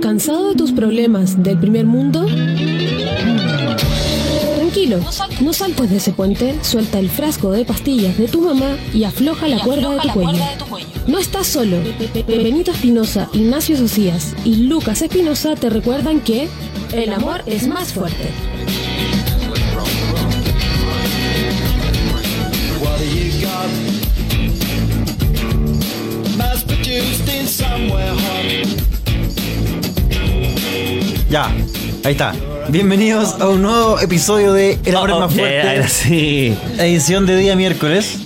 ¿Cansado de tus problemas del primer mundo? Tranquilo, no saltes de ese puente, suelta el frasco de pastillas de tu mamá y afloja la cuerda de tu cuello. No estás solo. Benito Espinosa, Ignacio Socias y Lucas Espinosa te recuerdan que el amor es más fuerte. Ya, ahí está. Bienvenidos a un nuevo episodio de El Amor es Más Fuerte, ahora sí. edición de día miércoles.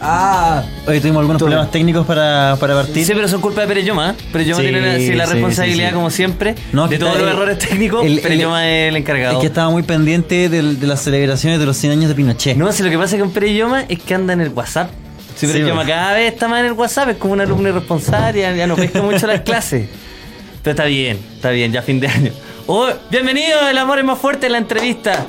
Ah, hoy tuvimos algunos problemas técnicos para, para partir. Sí, pero son culpa de Pereyoma. ¿eh? Pereyoma Sí, tiene la, sí, la sí, responsabilidad, sí, sí. como siempre, No, de que todos está- los errores técnicos. el- Pereyoma es el encargado. Es que estaba muy pendiente del- de, las celebraciones de los 100 años de Pinochet. No, si lo que pasa con Pereyoma es que anda en el WhatsApp. Si Sí, Pereyoma bueno. cada vez está más en el WhatsApp, es como un alumno irresponsable, ya, ya no pesca mucho las clases. Pero está bien, está bien, ya fin de año. Oh, bienvenido, el amor es más fuerte en la entrevista.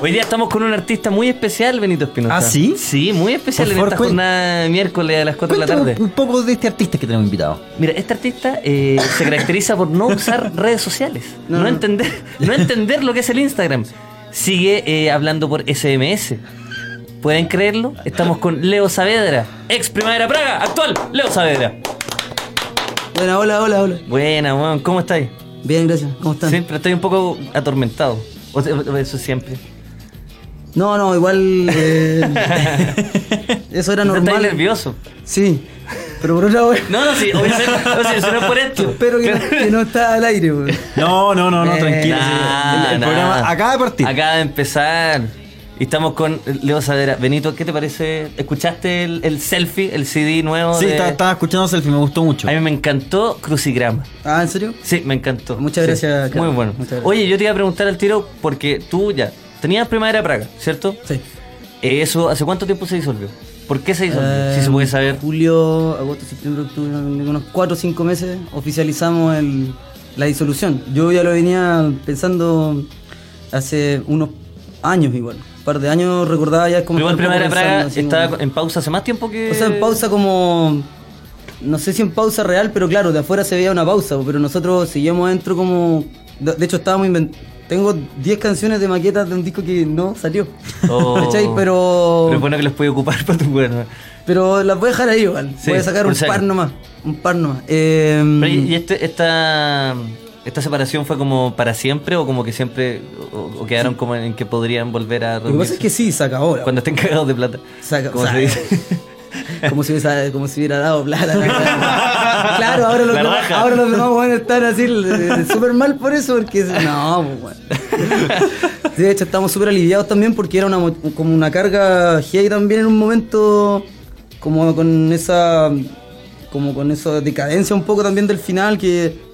Hoy día estamos con un artista muy especial, Benito Espinosa. ¿Ah, sí? Sí, muy especial Por en favor, esta jornada de miércoles a las 4 de la tarde. un poco de este artista que tenemos invitado. Mira, este artista eh, se caracteriza por no usar redes sociales, no, entender, no entender lo que es el Instagram. Sigue eh, hablando por SMS. ¿Pueden creerlo? Estamos con Leo Saavedra, ex Primavera Praga, actual Leo Saavedra. Bueno, hola, hola, hola. Buena, weón, ¿cómo estáis? Bien, gracias. ¿Cómo están? Siempre estoy un poco atormentado. O sea, Eso siempre. No, no, igual. eh, eso era ¿Estás normal. nervioso? Sí. Pero por otra vez. No, no, sí, obviamente. No, sí, eso no es por esto. Espero que, no, que no está al aire, weón. No, no, no, no, Eh, tranquilo. Nah, sí. el, el nah. programa acaba de partir. Acaba de empezar. Y estamos con Leo Sadera. Benito, ¿qué te parece? ¿Escuchaste el, el selfie, el CD nuevo? Sí, de- estaba, estaba escuchando Selfie, me gustó mucho. A mí me encantó Crucigrama. Ah, ¿en serio? Sí, me encantó. Muchas Sí, gracias, Muy Carlos. bueno. Muchas gracias. Oye, yo te iba a preguntar al tiro porque tú ya tenías Primavera Praga, ¿cierto? Sí. Eh, ¿Eso hace cuánto tiempo se disolvió? ¿Por qué se disolvió? Eh, si se puede saber. Julio, agosto, septiembre, octubre, unos 4 o 5 meses oficializamos el, la disolución. Yo ya lo venía pensando hace unos años igual. Par de años recordaba ya como. Pero Primavera poco Praga estaba como- en pausa hace más tiempo que. O sea, en pausa como... No sé si en pausa real, pero claro, de afuera se veía una pausa, pero nosotros seguíamos adentro como... De de hecho, estábamos invent- Tengo 10 canciones de maquetas de un disco que no salió. Oh. Pero... Pero es bueno que los puede ocupar para tu bueno. Pero las voy a dejar ahí igual. Sí, voy a sacar un par nomás. Un par nomás. Eh, Pero, ¿Y y este, esta, esta separación fue como para siempre o como que siempre o, o quedaron como en que podrían volver a Lo que pasa es que sí, acabó. la- cuando estén cagados de plata? Saca- como se saca. dice. como, si hubiese, como si hubiera dado plata. claro, ahora los, demás, ahora los demás van a estar así eh, súper mal por eso, porque no, pues, bueno. De hecho, estamos súper aliviados también porque era una, mo- como una carga heavy también en un momento, como con esa, como con esa decadencia un poco también del final, que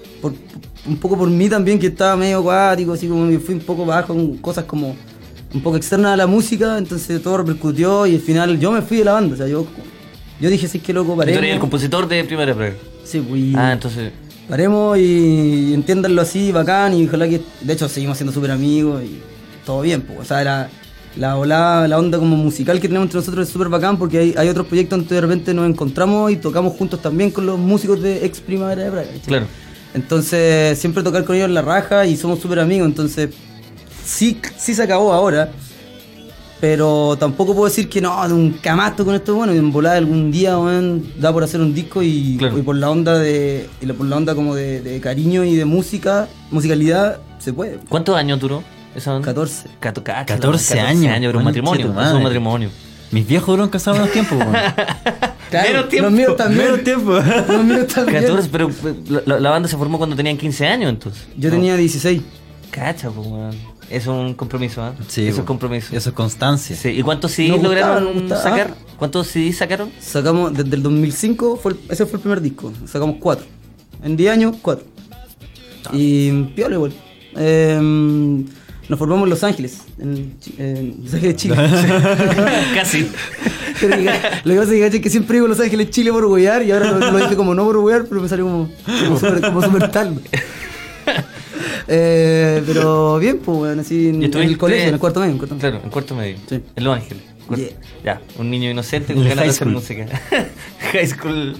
un poco por mí también, que estaba medio acuático, así como que fui un poco bajo con cosas como un poco externas a la música, entonces todo repercutió y al final yo me fui de la banda, o sea, yo, yo dije, sí, que loco, Tú paremos. eres el compositor de Primera Praga. Sí, pues, Ah, entonces. paremos y, y entiéndanlo así, bacán, y ojalá que, de hecho, seguimos siendo súper amigos y todo bien, pues, o sea, la, la, ola- la onda como musical que tenemos entre nosotros es súper bacán porque hay, hay otros proyectos donde de repente nos encontramos y tocamos juntos también con los músicos de ex Primavera de Praga. ¿cachai? Claro. Entonces, siempre tocar con ellos en la raja y somos súper amigos. Entonces, sí, sí se acabó ahora. Pero tampoco puedo decir que no, nunca más toco con esto. Bueno, y en volada algún día, da por hacer un disco y, Claro. y por la onda de. Y por la onda como de, de cariño y de música, musicalidad, se puede. ¿Cuántos años duró esa banda? 14. Cato- cacha, 14 la- años. pero un matrimonio. un matrimonio. Mis viejos duran casados unos tiempos, Menos tiempo. Los míos también. Menos tiempo. Los míos también. 14, pero eh, la, la banda se formó cuando tenían 15 años, entonces. Yo No. tenía 16. Cacha, pues, weón. Es un compromiso, ¿ah? Sí, Eso es compromiso. Eso es constancia. Sí. ¿Y cuántos CDs lograron gustaba. sacar? Ah. ¿Cuántos CDs sacaron? Sacamos, desde el 2005, fue el- ese fue el primer disco. Sacamos cuatro. En 10 años, cuatro. Y piola igual. Eh, nos formamos en Los Ángeles, en, en Los Ángeles, Chile. Casi. Pero lo que pasa es que, que siempre digo Los Ángeles, Chile por huear y ahora lo, lo dije como no por huear, pero me salió como, como super, como super tal. Eh, pero bien, pues, bueno, así en, ¿Y en estuviste- el colegio, en el cuarto medio. en el cuarto medio. Claro, en cuarto medio. Sí. En Los Ángeles. Yeah. Ya, un niño inocente con ganas de hacer música. high school.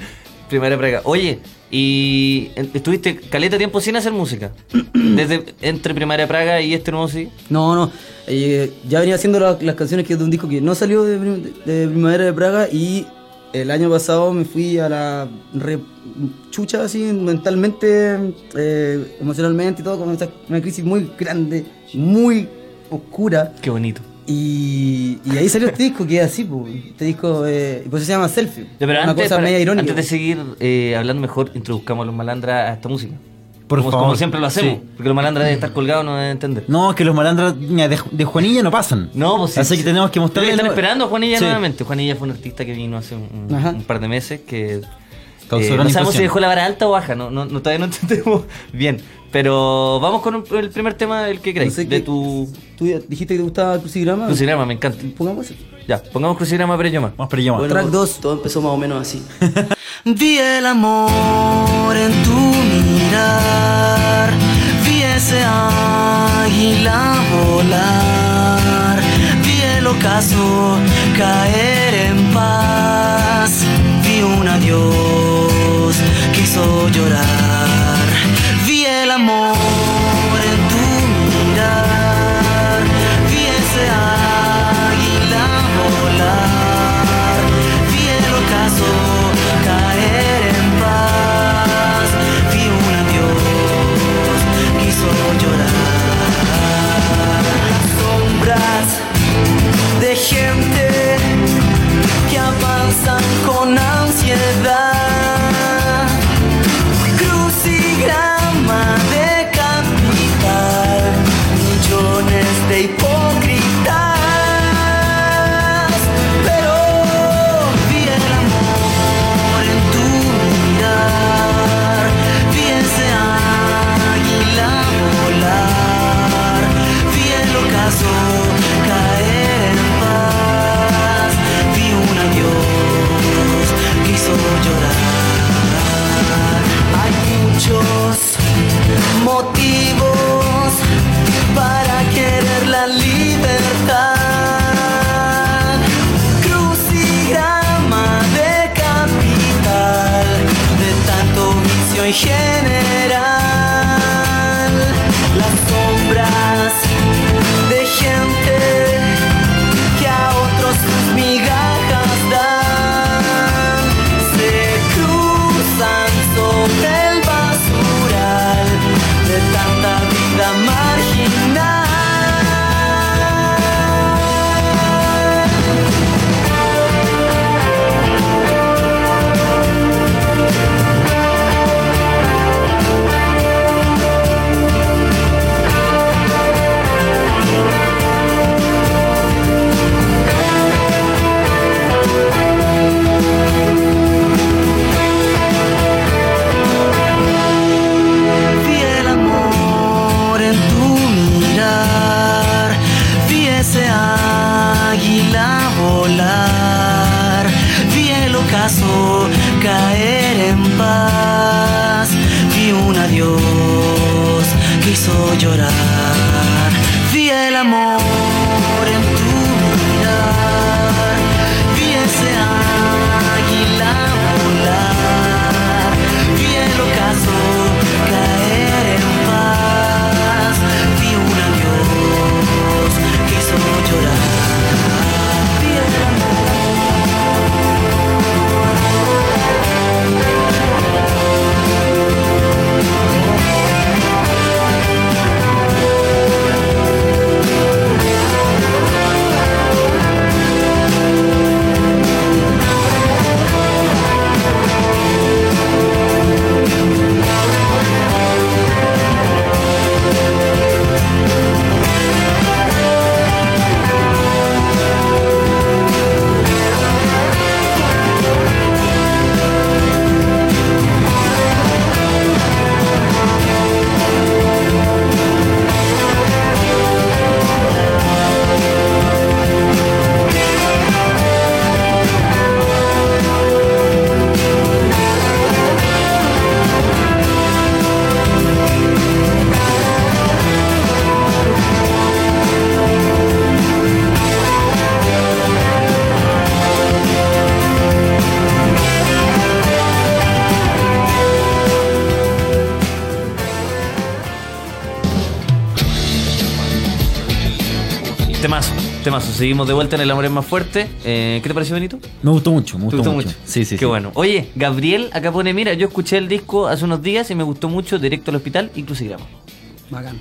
Primaria Praga. Oye, y estuviste caleta tiempo sin hacer música. Desde entre Primaria Praga y este nuevo sí. No, no. eh, ya venía haciendo la- las canciones que de un disco que no salió de, de Primavera de Praga y el año pasado me fui a la re chucha así mentalmente, eh, emocionalmente y todo, con una crisis muy grande, muy oscura. Qué bonito. Y, y ahí salió este disco que es así, pues. Este disco, eh, y pues se llama Selfie. Ya, pero una antes, cosa para- media irónica. antes de seguir eh, hablando mejor, introduzcamos a los malandras a esta música. Por como, favor. como siempre lo hacemos. Sí. Porque los malandras deben estar colgados, no deben entender. No, es que los malandras de, de Juanilla no pasan. No, pues sí. Así que tenemos que mostrarles. Están esperando a Juanilla Sí. nuevamente. Juanilla fue un artista que vino hace un, un- par de meses que. Causó eh, no sabemos si dejó la vara alta o baja, no, no, no- todavía no entendemos bien. Pero vamos con un- el primer tema, el que No sé de tu ¿Tú dijiste que te gustaba Crucigrama? crucigrama, me encanta. Pongamos eso. Ya, pongamos crucigrama pero yo más. Yo más. Track 2. Todo empezó más o menos así. Vi el amor en tu mirar, vi ese águila volar, vi el ocaso caer en paz, vi un adiós que hizo llorar, gente hizo llorar, Temazo. Seguimos de vuelta en El Amor es más fuerte. Eh, ¿Qué te pareció, Benito? Me gustó mucho, me ¿Te gustó, gustó mucho. Sí, sí, Qué sí. bueno. Oye, Gabriel acá pone, mira, yo escuché el disco hace unos días y me gustó mucho, directo al hospital y crucigrama. Bacán.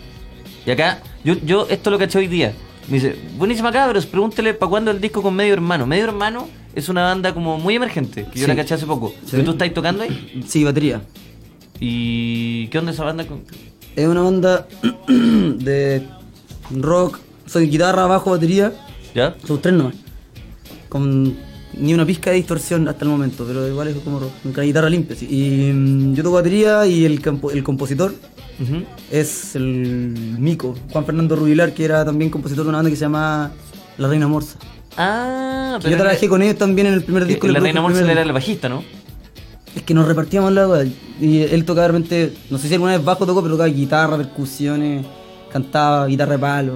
Y acá, yo, yo esto lo caché hoy día. Me dice, buenísima cabros, pregúntele para cuándo el disco con Medio Hermano. Medio Hermano es una banda como muy emergente, que yo Sí. la caché hace poco. Sí. ¿Que tú estás tocando ahí? Sí, batería. ¿Y qué onda esa banda? con- Es una banda de rock, soy guitarra, bajo, batería. ¿Ya? Somos tres nomás. Con ni una pizca de distorsión hasta el momento, pero igual es como la guitarra limpia. sí. Y mm, yo toco batería y el, campo- el compositor es el Mico, Juan Fernando Rubilar, que era también compositor de una banda que se llama La Reina Morsa. Ah, Que yo trabajé con ellos también en el primer disco. La Reina primer era el bajista, ¿no? Es que nos repartíamos la weá. Y él tocaba realmente, no sé si alguna vez bajo tocó, pero tocaba guitarra, percusiones, cantaba, guitarra de palo.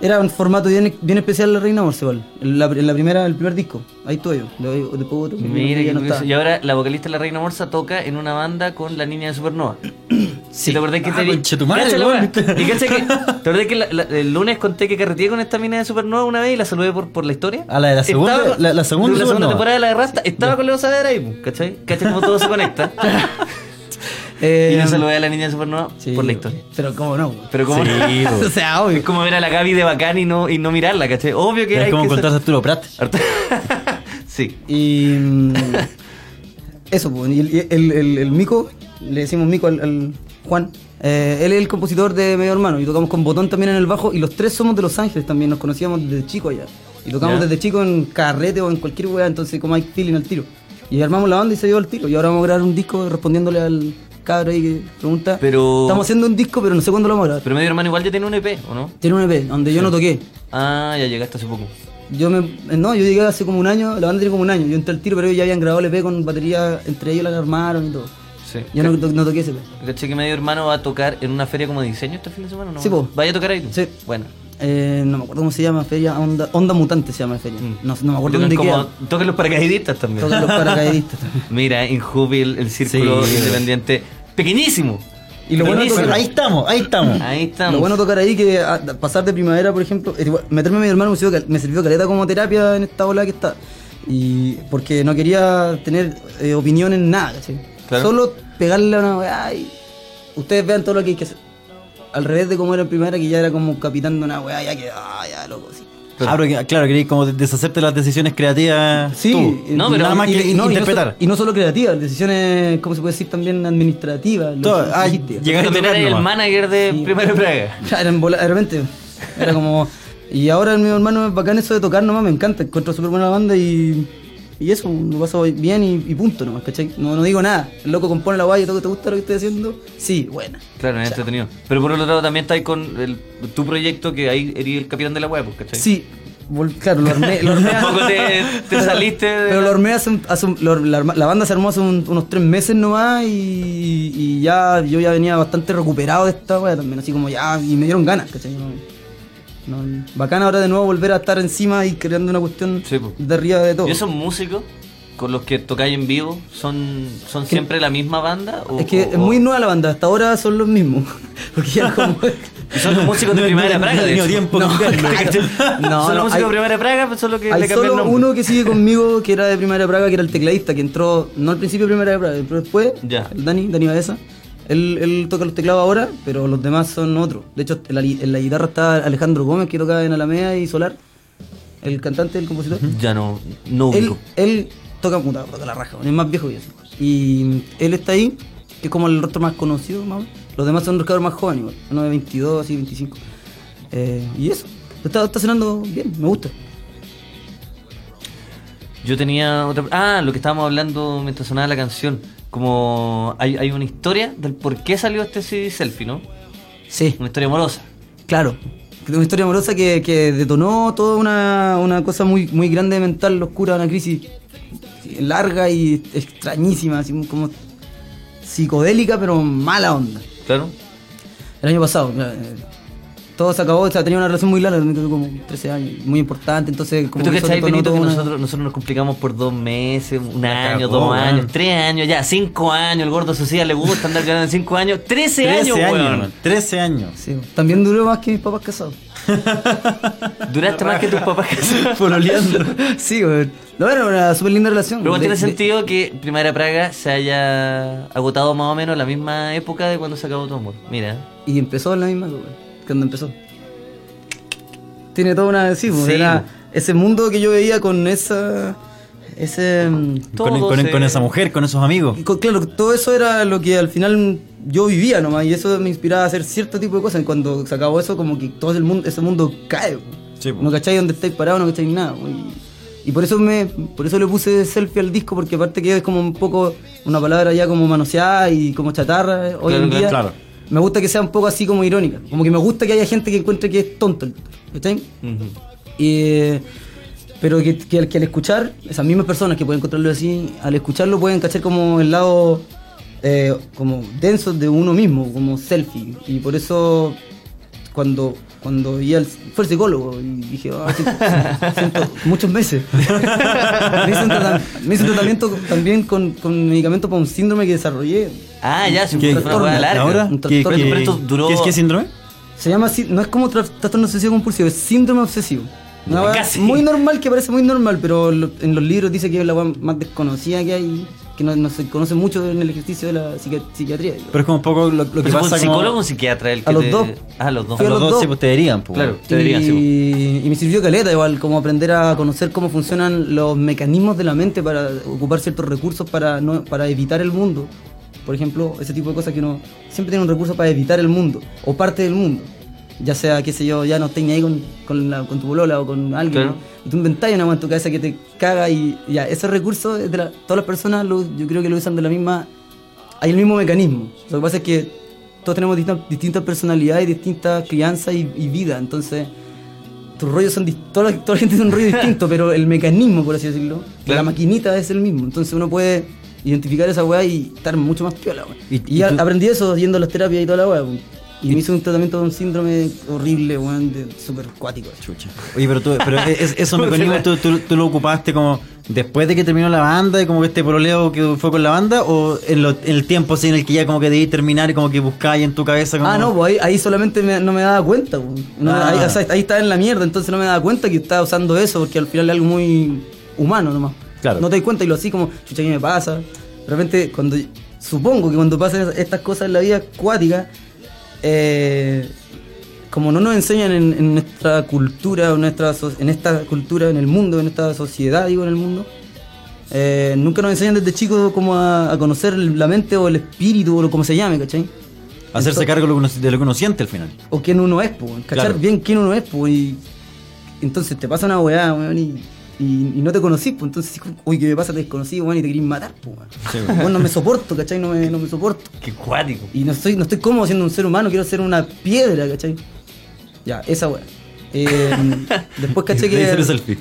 Era un formato bien, bien especial la Reina Morse, igual. En la, en la primera, el primer disco. Ahí estuve yo. De- Después otro. Mira, qué no y ahora la vocalista de La Reina Morsa toca en una banda con la niña de Supernova. Sí. ¿Te acordás que Ah, te weón. weá. Y que, ¿te acordás que la- la- el lunes conté que carreteé con esta mina de Supernova una vez y la saludé por, por la historia? Ah, la de la segunda- Estaba la- la segunda la segunda temporada de la de Rasta, estaba con Leo Saavedra ahí, pues, ¿cachai? ¿Cachai cómo todo se conecta? Eh, y le saludé a la niña de Supernova sí, por la historia. Pero cómo no. Pero como Sí, po. o sea, obvio. es como ver a la Gaby de bacán y no, y no mirarla, ¿cachai? Obvio que Es hay como que ser- encontrarse a Arturo Prat. Sí. Y. mm, eso, pues. Y el, el, el- el Mico, le decimos Mico al, al Juan. eh, él es el compositor de Medio Hermano y tocamos con Botón también en el bajo. Y los tres somos de Los Ángeles también, nos conocíamos desde chico allá. Y tocamos desde chico en carrete o en cualquier weá, entonces como hay feeling al tiro. Y armamos la banda y se dio al tiro. Y ahora vamos a grabar un disco respondiéndole al cabro ahí que pregunta. Pero- Estamos haciendo un disco, pero no sé cuándo lo vamos a grabar. Pero medio hermano igual ya tiene un EP, ¿o no? Tiene un EP donde yo no toqué. Ah, ya llegaste hace poco. Yo me, no, yo llegué hace como un año, la banda tiene como un año, yo entré al tiro, pero ellos ya habían grabado el EP con batería, entre ellos la armaron y todo. Sí. Yo no, no toqué ese EP. ¿Caché que medio hermano va a tocar en una feria como de diseño este fin de semana? ¿o ¿No? Sí, po. ¿Vaya a tocar ahí? tú? Sí. Bueno. Eh, no me acuerdo cómo se llama, feria, Onda, Onda Mutante se llama la feria. Mm. No, no me acuerdo dónde queda. tocan los paracaidistas también. Tocan los paracaidistas también. Mira, Injubi, el, el círculo Sí. independiente. Pequeñísimo. Y lo bueno tocar- Ahí estamos, ahí estamos. Ahí estamos. Lo bueno tocar ahí que a- pasar de primavera, por ejemplo, meterme a mi hermano me sirvió, me sirvió caleta como terapia en esta ola que está. Y porque no quería tener eh, opinión en nada. Solo pegarle a una weá y ustedes vean todo lo que hay que hacer. Al revés de como era en primavera, que ya era como capitán de una weá, ya que, ah, ya, loco, sí. Ah, pero que- claro, queréis como deshacerte las decisiones creativas. Sí, tú. No, pero- nada más y- que y no, y no interpretar. Y no, solo creativas, decisiones, ¿cómo se puede decir? También administrativas. Todo, ah, también eres el manager de Sí. Primera Praga. Era en bola- repente. Era como. Y ahora mi hermano es bacán eso de tocar nomás, me encanta. Encuentro súper buena la banda y. Y eso, lo paso bien y, y punto nomás, ¿cachai? No, no digo nada. El loco compone la guay y todo, ¿te gusta lo que estoy haciendo? Sí, buena. Claro, es entretenido. Pero por otro lado también estáis con el- tu proyecto que ahí eres el capitán de la web, pues, ¿cachai? Sí, claro, lo armé. Lo armé poco te, te saliste de... Pero lo armé hace, un- hace un- lo- la, banda se armó hace un- unos tres meses nomás y, y ya yo ya venía bastante recuperado de esta wea también, así como ya, y me dieron ganas, ¿cachai? No, no, bacán ahora de nuevo volver a estar encima y creando una cuestión Sí, de arriba de todo. ¿Y esos músicos con los que tocáis en vivo son, son siempre la misma banda? o- es que o- es muy nueva la banda, hasta ahora son los mismos. Porque ya como. Y son los músicos de Primera Praga, No de hecho. tiempo No, no, son los no, músicos hay- de Primera Praga, pero solo que Hay le el solo nombre. uno que sigue conmigo que era de Primera Praga, que era el tecladista, que entró, no al principio de Primera Praga, pero después, Ya. el Dani, Dani Baeza. Él, él toca los teclados ahora, pero los demás son otros. De hecho, en la, li- en la guitarra está Alejandro Gómez, que toca en Alameda y Solar, el cantante, el compositor. Ya no, no Él, él toca, puta, toca la raja, es más viejo que yo. Y él está ahí, que es como el rostro más conocido, más. Los demás son los cabros más jóvenes, igual, uno de 22, así, 25. Eh, y eso, está, está sonando bien, me gusta. Yo tenía otra... Ah, lo que estábamos hablando mientras sonaba la canción. Como hay, hay una historia del por qué salió este CD selfie, ¿no? Sí. Una historia amorosa. Claro, una historia amorosa que, que detonó toda una, una cosa muy, muy grande mental, oscura, una crisis larga y extrañísima, así como psicodélica, pero mala onda. Claro. El año pasado, claro, eh, todo se acabó, o sea, tenía una relación muy larga, como 13 años, muy importante, entonces como ¿Tú que Benito, una- nosotros, nosotros nos complicamos por dos meses, un año, dos weón. años, tres años, ya, cinco años, el gordo Sociedad le gusta andar ganando cinco años, trece, 13 años, años, weón. weón. 13 años. Sí, también duró más que mis papás casados. Duraste más que tus papás casados. Pololeando. sí, güey. No, era una súper linda relación. Pero De- tiene de- sentido que Primera Praga se haya agotado más o menos la misma época de cuando se acabó tu amor. Mira. Y empezó en la misma, güey, cuando empezó. Tiene toda una... Sí, güey, Sí. era ese mundo que yo veía con esa... Ese... mm, Todo Con, con- se- con esa mujer, con esos amigos. Y co- Claro, todo eso era lo que al final yo vivía nomás y eso me inspiraba a hacer cierto tipo de cosas. Y cuando se acabó eso, como que todo el mundo, ese mundo cae. po. Sí, no cacháis dónde estáis parados, no cacháis nada. Y, y por eso me por eso le puse selfie al disco, porque aparte que es como un poco una palabra ya como manoseada y como chatarra eh, hoy Claro, en día. claro. Me gusta que sea un poco así como irónica. Como que me gusta que haya gente que encuentre que es tonto. el- ¿Cachai? Y, pero que, que, al- que al escuchar, esas mismas personas que pueden encontrarlo así, al escucharlo pueden cachar como el lado eh, como denso de uno mismo, como selfie. Y por eso cuando cuando iba al, fue el psicólogo y dije, ah, siento- siento muchos meses. me, hice un trata- me hice un tratamiento también con, con medicamentos para un síndrome que desarrollé. Ah, ya, sí, ¿Qué- fue una larga. ¿Ahora? Un ¿Qué, trastorno. qué- Pero esto duró- ¿qué es qué síndrome? Se llama así, no es como tra- trastorno obsesivo compulsivo, es síndrome obsesivo. Una Casi. muy normal, que parece muy normal, pero lo- en los libros dice que es la más desconocida que hay, que no, no se conoce mucho en el ejercicio de la psiqui- psiquiatría. Pero es como un poco lo, lo que pasa un como- psicólogo o un psiquiatra el que A los te- dos. Ah, a los dos. A a los los dos dos. sí, pues te dirían, pues, Claro. Te diría, sí, y, y me sirvió caleta igual, como aprender a conocer cómo funcionan los mecanismos de la mente para ocupar ciertos recursos para, no, para evitar el mundo. Por ejemplo, ese tipo de cosas que uno siempre tiene un recurso para evitar el mundo, o parte del mundo. Ya sea, qué sé yo, ya no estés ni ahí con, con, la- con tu bolola o con alguien. Claro. Tú inventas una en tu cabeza que te caga y ya, ese recurso, es de la- todas las personas lo- yo creo que lo usan de la misma... Hay el mismo mecanismo. Lo que pasa es que todos tenemos distintas, distintas personalidades, distintas crianzas y, y vida. Entonces, tus rollos son toda, la, toda la gente tiene un rollo distinto, pero el mecanismo, por así decirlo, Claro. la maquinita es el mismo. Entonces uno puede identificar esa weá y estar mucho más piola, weá. Y- Y, y a- tú- aprendí eso yendo a las terapias y toda la weá. Y, me hice un tratamiento de un síndrome horrible, weón, de súper cuático. Chucha. Oye, pero, tú, pero es- esos mecanismos tú, tú, tú lo ocupaste como después de que terminó la banda y como que este pololeo que fue con la banda o en, lo- en el tiempo así en el que ya como que debí terminar y como que buscabas en tu cabeza como... Ah, no, pues ahí, ahí solamente me- no me daba cuenta. weón. No, Ah. ahí, o sea, ahí estaba en la mierda, entonces no me daba cuenta que estaba usando eso, porque al final es algo muy humano nomás. Claro. No te das cuenta y lo así como, chucha, ¿qué me pasa? De repente, cuando supongo que cuando pasan estas cosas en la vida acuática, eh, como no nos enseñan en, en nuestra cultura, o nuestra, so- en esta cultura, en el mundo, en esta sociedad, digo, en el mundo, eh, nunca nos enseñan desde chicos como a, a conocer la mente o el espíritu o lo como se llame, ¿cachai? Hacerse Entonces- cargo de lo, que uno, de lo que uno siente al final. o quién uno es, pues, cachar Claro. bien quién uno es, pues, y entonces te pasa una weá, weón, y, y, y no te conocí, pues, entonces, uy, ¿qué me pasa? Te desconocí, weón, y te querís matar, pues, weón. Sí, Weón, no me soporto, ¿cachai? No me, no me soporto. Qué cuático. Y no estoy, no estoy cómodo siendo un ser humano, quiero ser una piedra, ¿cachai? Ya, esa weá. Eh, después caché que... Sale selfie.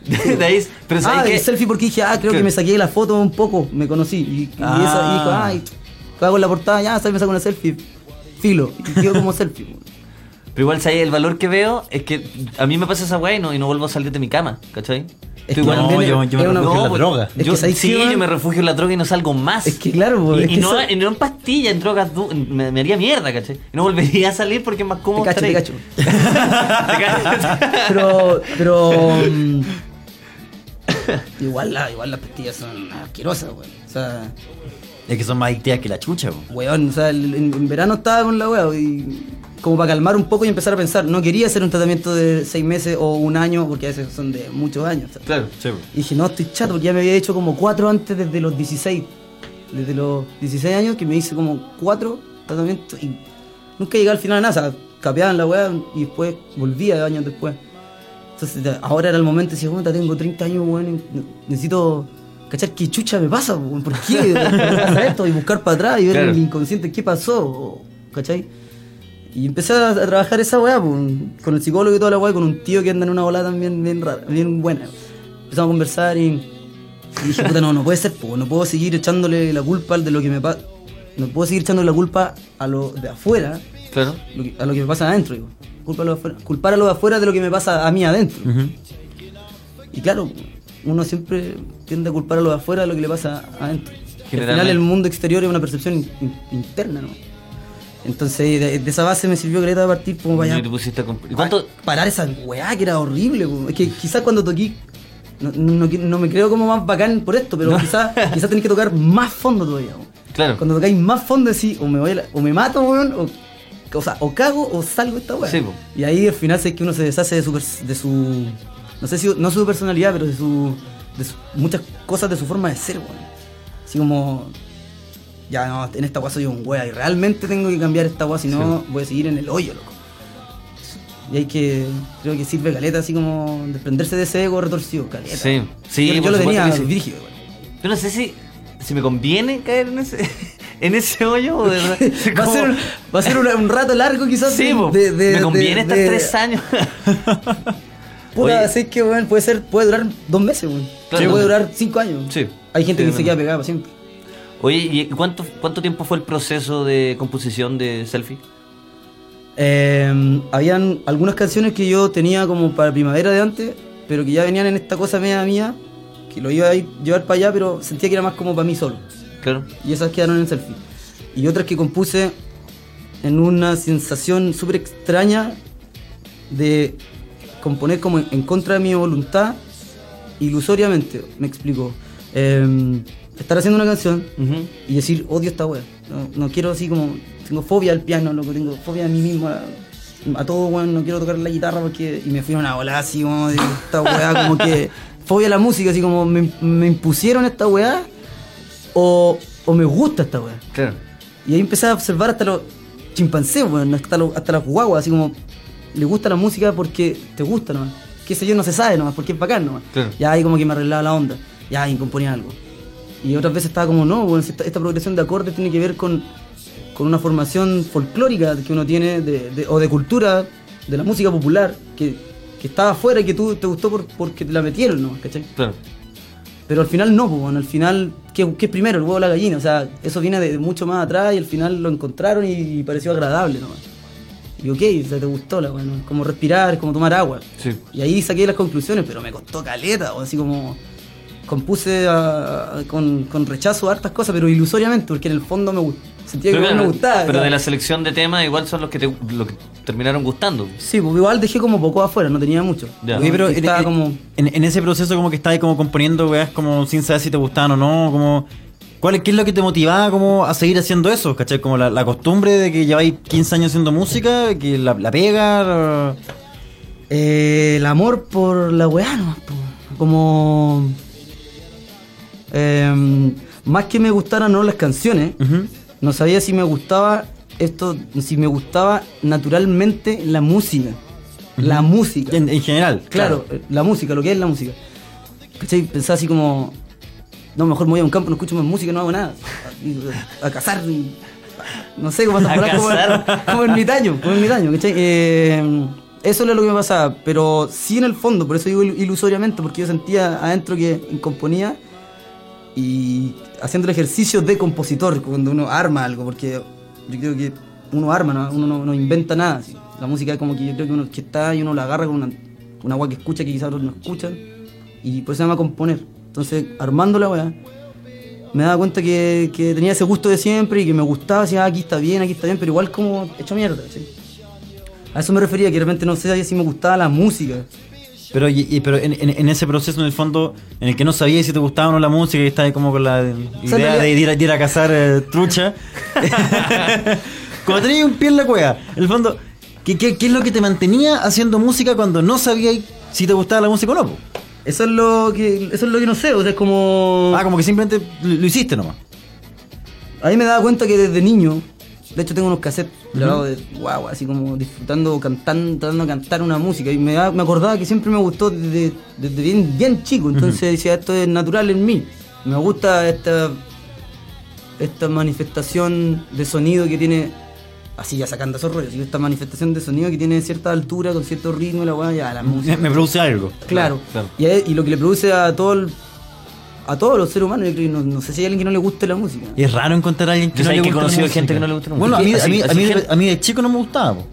De ahí- pero ah, ¿sabes el selfie porque dije, ah, creo ¿Qué? que me saqué la foto un poco, me conocí. Y, y Ah. esa, y dijo, ay, hago la portada, ya, ¿sabes? Me saco una selfie. Filo, y quedo como selfie. Pero igual, ¿sabes? El valor que veo es que a mí me pasa esa weá y no, y no vuelvo a salir de mi cama, ¿cachai? Es que yo- yo me refugio en la pues, droga. Es yo, yo me refugio en la droga y no salgo más. Es que claro, po, y, es y que no, eso- y no en pastillas, en drogas, du- me, me haría mierda, ¿cachai? Y no volvería a salir porque es más cómodo. Te cacho, te cacho. Pero, pero. mm, igual, la, igual las pastillas son asquerosas, weón. O sea, Es que son más adictivas que la chucha, po. weón, o sea, en, en verano estaba con la weá y. Como para calmar un poco y empezar a pensar, no quería hacer un tratamiento de seis meses o un año, porque a veces son de muchos años. ¿sabes? Claro. Sí. Y dije, no, estoy chato, porque ya me había hecho como cuatro antes desde los 16. Desde los 16 años que me hice como cuatro tratamientos y nunca llegué al final a nada. O sea, capeaba en la weá y después volvía años después. Entonces ahora era el momento decía, puta, tengo 30 años, weón, necesito cachar qué chucha me pasa, ¿por qué me pasa esto? Y buscar para atrás y ver Claro. en el inconsciente qué pasó, ¿cachai? Y empecé a, a trabajar esa weá, pues, con el psicólogo y toda la weá, con un tío que anda en una bola también bien rara, bien buena. Empezamos a conversar y, y dije, puta, no, no puede ser, pues, no puedo seguir echándole la culpa de lo que me pasa. No puedo seguir echándole la culpa a lo de afuera Claro. lo que- a lo que me pasa adentro, digo. Culpar a, lo de afuera, culpar a lo de afuera de lo que me pasa a mí adentro. Y claro, uno siempre tiende a culpar a lo de afuera de lo que le pasa adentro. Al final el mundo exterior es una percepción in- in- interna, ¿no? Entonces, de, de esa base me sirvió Greta de partir como vaya. Y te pusiste a comp- ¿Y cuánto? Parar esa weá que era horrible, po. Es que quizás cuando toqué. No, no, no- no me creo como más bacán por esto, pero quizás quizás tenés que tocar más fondo todavía. po. Claro. Cuando tocáis más fondo, decís, o me voy a la- o me mato, weón, o, o sea, o cago o salgo de esta weá. Sí, y ahí al final sé que uno se deshace de su, de su no sé si, no su personalidad, pero de su, de su- muchas cosas de su forma de ser, weón. Así como, ya no, en esta weá soy un weá y realmente tengo que cambiar esta weá, si no voy a seguir en el hoyo, loco. Y hay que, creo que sirve caleta, así como desprenderse de ese ego retorcido, caleta. Sí, sí, yo, yo lo tenía virgen. Yo no sé si, si me conviene caer en ese, en ese hoyo o de verdad. va, a ser, va a ser un, un rato largo quizás Sí, de- me conviene estar tres años. Puta, sé que weón, puede ser, puede durar dos meses, weón. Claro. puede durar cinco años. Sí. Hay gente Sí, que se bueno. queda pegada para siempre. Oye, ¿y cuánto, cuánto tiempo fue el proceso de composición de Selfie? Eh, habían algunas canciones que yo tenía como para primavera de antes, pero que ya venían en esta cosa media mía, que lo iba a llevar para allá, pero sentía que era más como para mí solo. Claro. Y esas quedaron en selfie. Y otras que compuse en una sensación súper extraña de componer como en, en contra de mi voluntad, ilusoriamente, me explico. Eh, estar haciendo una canción y decir, odio esta wea. No, no quiero así como, tengo fobia al piano, loco, tengo fobia a mí mismo, a, a todo, weón, no quiero tocar la guitarra porque... Y me fui a una bola así como de esta weá, como que... Fobia a la música, así como me, me impusieron esta weá o, o me gusta esta weá. Claro. Y ahí empecé a observar hasta los chimpancés, weón, hasta, los- hasta las guaguas, así como, le gusta la música porque te gusta nomás. Qué sé yo, no se sabe nomás, porque es bacán nomás. Claro. Ya ahí como que me arreglaba la onda, ya ahí componía algo. Y otras veces estaba como, no, esta, esta progresión de acordes tiene que ver con, con una formación folclórica que uno tiene, de, de- o de cultura, de la música popular, que, que estaba afuera y que tú te gustó por, porque te la metieron, ¿no? ¿Cachai? Claro. Pero al final no, pues, bueno, al final, ¿qué, qué es primero? El huevo o la gallina. O sea, eso viene de mucho más atrás y al final lo encontraron y, pareció agradable nomás. Y ok, o sea, te gustó la bueno, como respirar, como tomar agua. Sí. Y ahí saqué las conclusiones, pero me costó caleta, o así como compuse a- a- con, con rechazo a hartas cosas, pero ilusoriamente, porque en el fondo me sentía que Pero, me gustaba. pero de la selección de temas igual son los que te los que terminaron gustando. Sí, pues igual dejé como poco afuera, no tenía mucho. Ya. Pero en, estaba en- como... en- en ese proceso como que estabas como componiendo weas como sin saber si te gustaban o no, como ¿cuál, es- ¿qué es lo que te motivaba como a seguir haciendo eso? ¿Cachai? Como la, la costumbre de que lleváis 15 años haciendo música, que la, la pega, Eh, el amor por la weá nomás, como... em, más que me gustaran no las canciones, no sabía si me gustaba esto, si me gustaba naturalmente la música. La música. en, en general. Claro, eh, la música, lo que es la música. ¿Cachai? Pensaba así como, no, mejor me voy a un campo, no escucho más música, no hago nada. A, a cazar, no sé, como, A como, cazar. como ermitaño, como ermitaño, ¿cachai? Eh, eso es lo que me pasaba, pero sí en el fondo, por eso digo il- ilusoriamente, porque yo sentía adentro que componía y haciendo el ejercicio de compositor, cuando uno arma algo, porque yo creo que uno arma, ¿no? uno no, inventa nada. La música es como que yo creo que uno que está y uno la agarra con una, una agua que escucha que quizás otros no escuchan, y por eso se llama componer. Entonces, armando la weá, me daba cuenta que, que tenía ese gusto de siempre y que me gustaba, decía, ah, aquí está bien, aquí está bien, pero igual como hecho mierda. ¿sí? A eso me refería, que de repente no sé si me gustaba la música. Pero, y- y- pero en, en- en ese proceso, en el fondo, en el que no sabías si te gustaba o no la música y estabas como con la idea de ir a, de ir a cazar eh, trucha. cuando tenías un pie en la cueva, en el fondo, ¿qué, qué, qué es lo que te mantenía haciendo música cuando no sabías si te gustaba la música o no? po? Eso es lo que, eso es lo que no sé, o sea, es como... Ah, como que simplemente lo, lo hiciste nomás. A mí me daba cuenta que desde niño, de hecho tengo unos cassettes grabados de guau, así como disfrutando, cantando, tratando de cantar una música. Y me, me acordaba que siempre me gustó desde, desde bien, bien chico. Entonces decía, esto es natural en mí. Me gusta esta, esta manifestación de sonido que tiene, así ya sacando esos rollos, esta manifestación de sonido que tiene cierta altura, con cierto ritmo y la guay, ya la música. Me, me produce algo. Claro. Claro. Y, a- y lo que le produce a todo el- a todos los seres humanos. Yo creo que no, no sé si hay alguien que no le guste la música. Y es raro encontrar a alguien que Yo no le que guste la música. gente que no le gusta la Bueno, a mí, a mí, a mí, a mí de chico no me gustaba. po.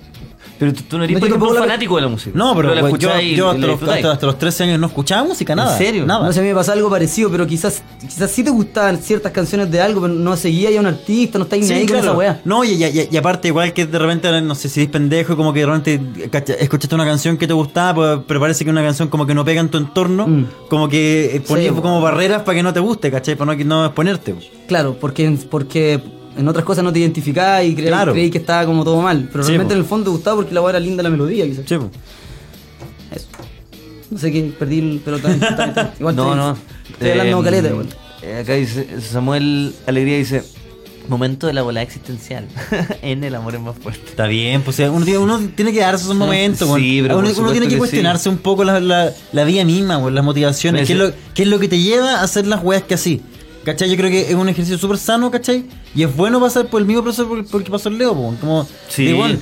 Pero tú, tú no eres, No, por ejemplo, un fanático de la música. No, pero la pues, yo, hasta, los, hasta, hasta los 13 años no escuchaba música, nada. serio? Nada. No sé, a mí me pasa algo parecido, pero quizás quizás sí te gustaban ciertas canciones de algo, pero no seguía ya un artista, no estáis ni Sí, ahí con claro. esa weá. No, y, y- y- y aparte, igual que de repente, no sé si eres pendejo, como que de repente escuchaste una canción que te gustaba, pues, pero parece que una canción como que no pega en tu entorno, Mm. como que eh, ponías Sí, como bueno. barreras para que no te guste, ¿cachai? Para no, no exponerte. po. Claro, porque, porque en otras cosas no te identificabas y creí, Claro. creí que estaba como todo mal. Pero Sí, realmente po. en el fondo te gustaba porque la weá era linda la melodía, quizás. Sí, po. Eso. No sé qué, perdí el bien. Igual No, estoy, no. Estoy hablando Eh, caleta, igual. eh, Acá dice Samuel Alegría dice momento de la bola existencial. en el amor es más fuerte. Está bien, pues uno tiene, uno tiene que darse esos momentos. Sí, pero uno, uno tiene que, que cuestionarse un poco la, la, la vida misma, las motivaciones, Me qué es, lo, qué es lo que te lleva a hacer las weas que así. ¿Cachai? Yo creo que es un ejercicio súper sano, ¿cachai? Y es bueno pasar por el mismo proceso por, por el que pasó el Leo, po, como, Sí. weón,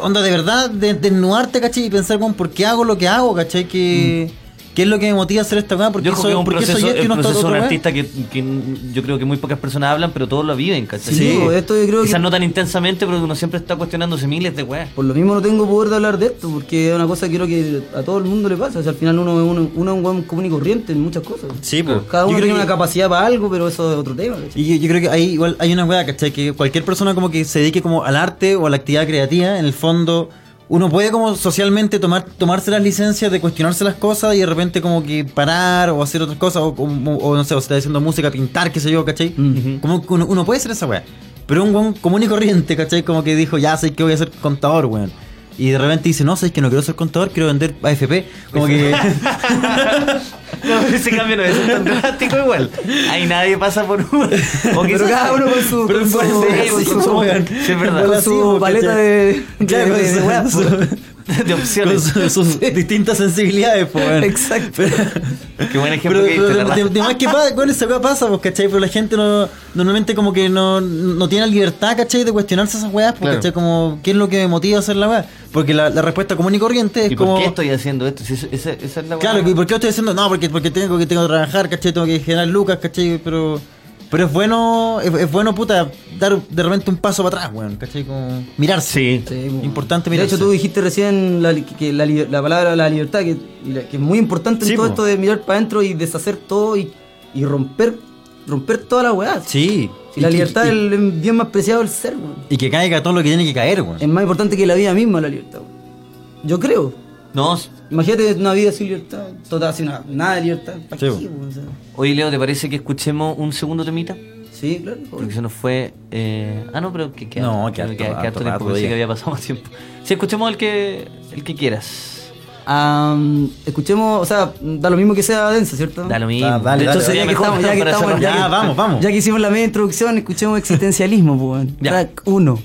onda de verdad, de, desnudarte, ¿cachai? Y pensar, weón, ¿por qué hago lo que hago, ¿cachai? Que, ¿Qué es lo que me motiva a hacer esta weá? ¿Por qué Yo creo soy, un proceso, soy esto y no proceso un weá? artista que, que yo creo que muy pocas personas hablan, pero todos lo viven, ¿cachai? Sí, pues, esto yo creo Quizás que- no tan intensamente, pero uno siempre está cuestionándose miles de weas. Por lo mismo no tengo poder de hablar de esto, porque es una cosa que creo que a todo el mundo le pasa. O sea, al final uno es uno, uno es un weón común y corriente en muchas cosas. Sí, pues. Cada Yo uno creo tiene que- una capacidad para algo, pero eso es otro tema. ¿cachai? Y yo, yo creo que hay igual hay una weá, ¿cachai? Que cualquier persona como que se dedique como al arte o a la actividad creativa, en el fondo, uno puede como socialmente tomar tomarse las licencias de cuestionarse las cosas y de repente como que parar o hacer otras cosas, o, o- o no sé, o está haciendo música, pintar, qué sé yo, ¿cachai? Como que uno, uno puede hacer esa weá. Pero un weón común y corriente, ¿cachai? Como que dijo, ya sé que voy a ser contador, weón. Y de repente dice, no, sé que no quiero ser contador, quiero vender AFP. Como que... No, ese cambio no es tan drástico igual. Ahí nadie pasa por uno. O Pero cada uno con su, Pero con su, sí, con sí, su- con su paleta de, Claro, de- de de con opciones. su- sus distintas sensibilidades, pues, weón. Exacto. Qué buen ejemplo Pero, que pero diste, la de, de- más que pasa, con esa pasa, pues, ¿cachai? Pero la gente no, normalmente como que no, no tiene la libertad, ¿cachai? De cuestionarse esas weas, pues, Claro. ¿cachai? Como, ¿qué es lo que me motiva a hacer la weá? Porque la, la respuesta común y corriente es ¿Y como... por qué estoy haciendo esto? Si esa, esa- es la Claro, wea. ¿y por qué estoy haciendo? No, porque, porque tengo que tengo que trabajar, ¿cachai? Tengo que generar lucas, ¿cachai? Pero... Pero es bueno, es, es bueno, puta, dar de repente un paso para atrás, weón, ¿cachai? Como mirarse. Sí. Sí, po. Importante De mirarse. hecho, tú dijiste recién la, que la, la palabra la libertad, que, que es muy importante en todo po. esto de mirar para adentro y deshacer todo y, y romper romper toda la weá. Sí. Si la libertad y- es el bien más preciado del ser, weón. Y que caiga todo lo que tiene que caer, weón. Es más importante que la vida misma la libertad, weón. Yo creo. No, Imagínate una vida sin libertad, total, sin nada, nada de libertad. ¿Para Sí, qué? O sea, Oye, Leo, ¿te parece que escuchemos un segundo temita? sí, claro. Porque se nos fue. eh, Ah, no, pero que queda. No, que queda, harto- harto tiempo. Pensé que había pasado más tiempo. Sí, escuchemos el que, el que quieras. Am, escuchemos, o sea, da lo mismo que sea densa, ¿cierto? Da lo mismo. Ah, dale, de dale, hecho, dale. sería ya que estamos, ya que estamos, ya que- Ya, vamos, vamos. Ya que hicimos la media introducción, escuchemos existencialismo, pues, weón. Ya. Track 1.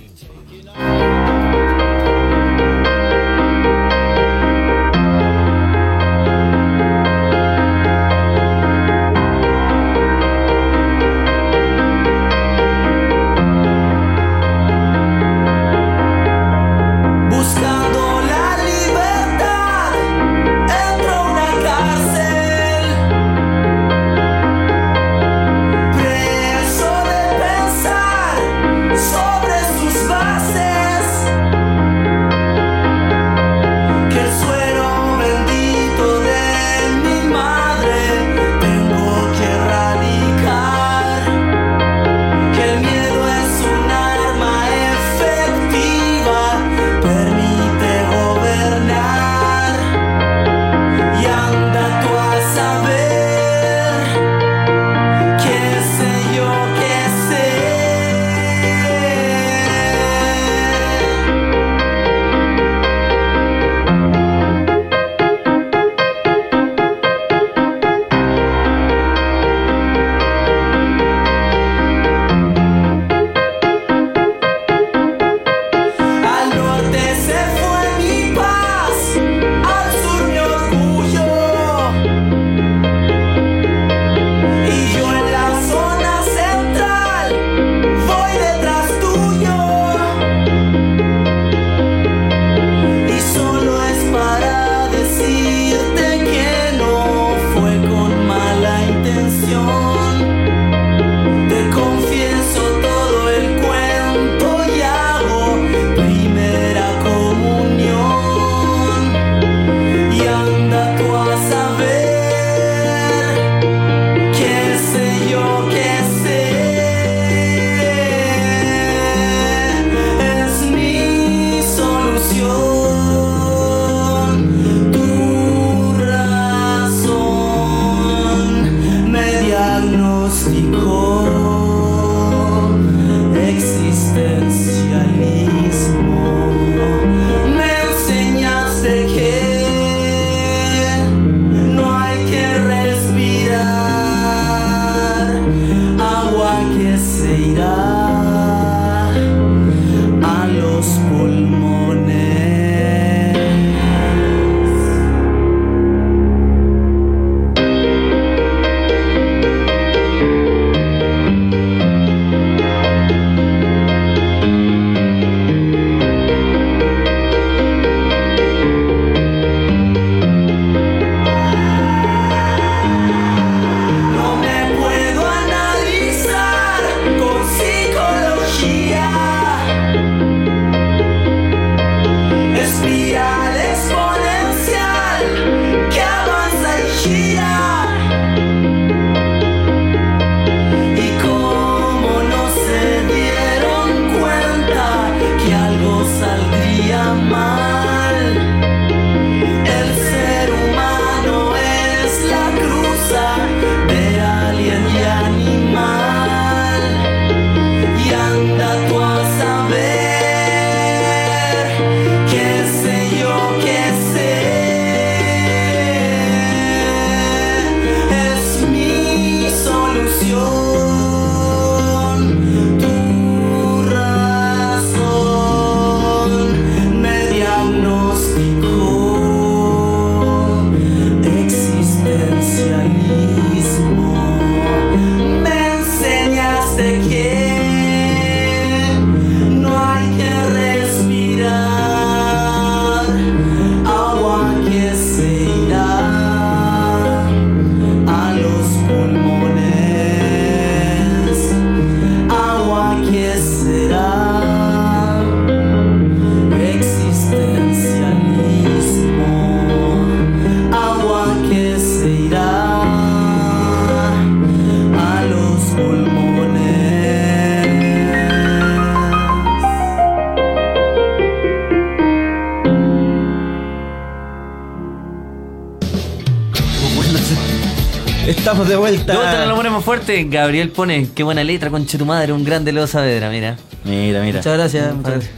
Gabriel pone, qué buena letra, conche tu madre, un grande Leo Saavedra, mira. Mira, mira. Muchas gracias. Muchas gracias.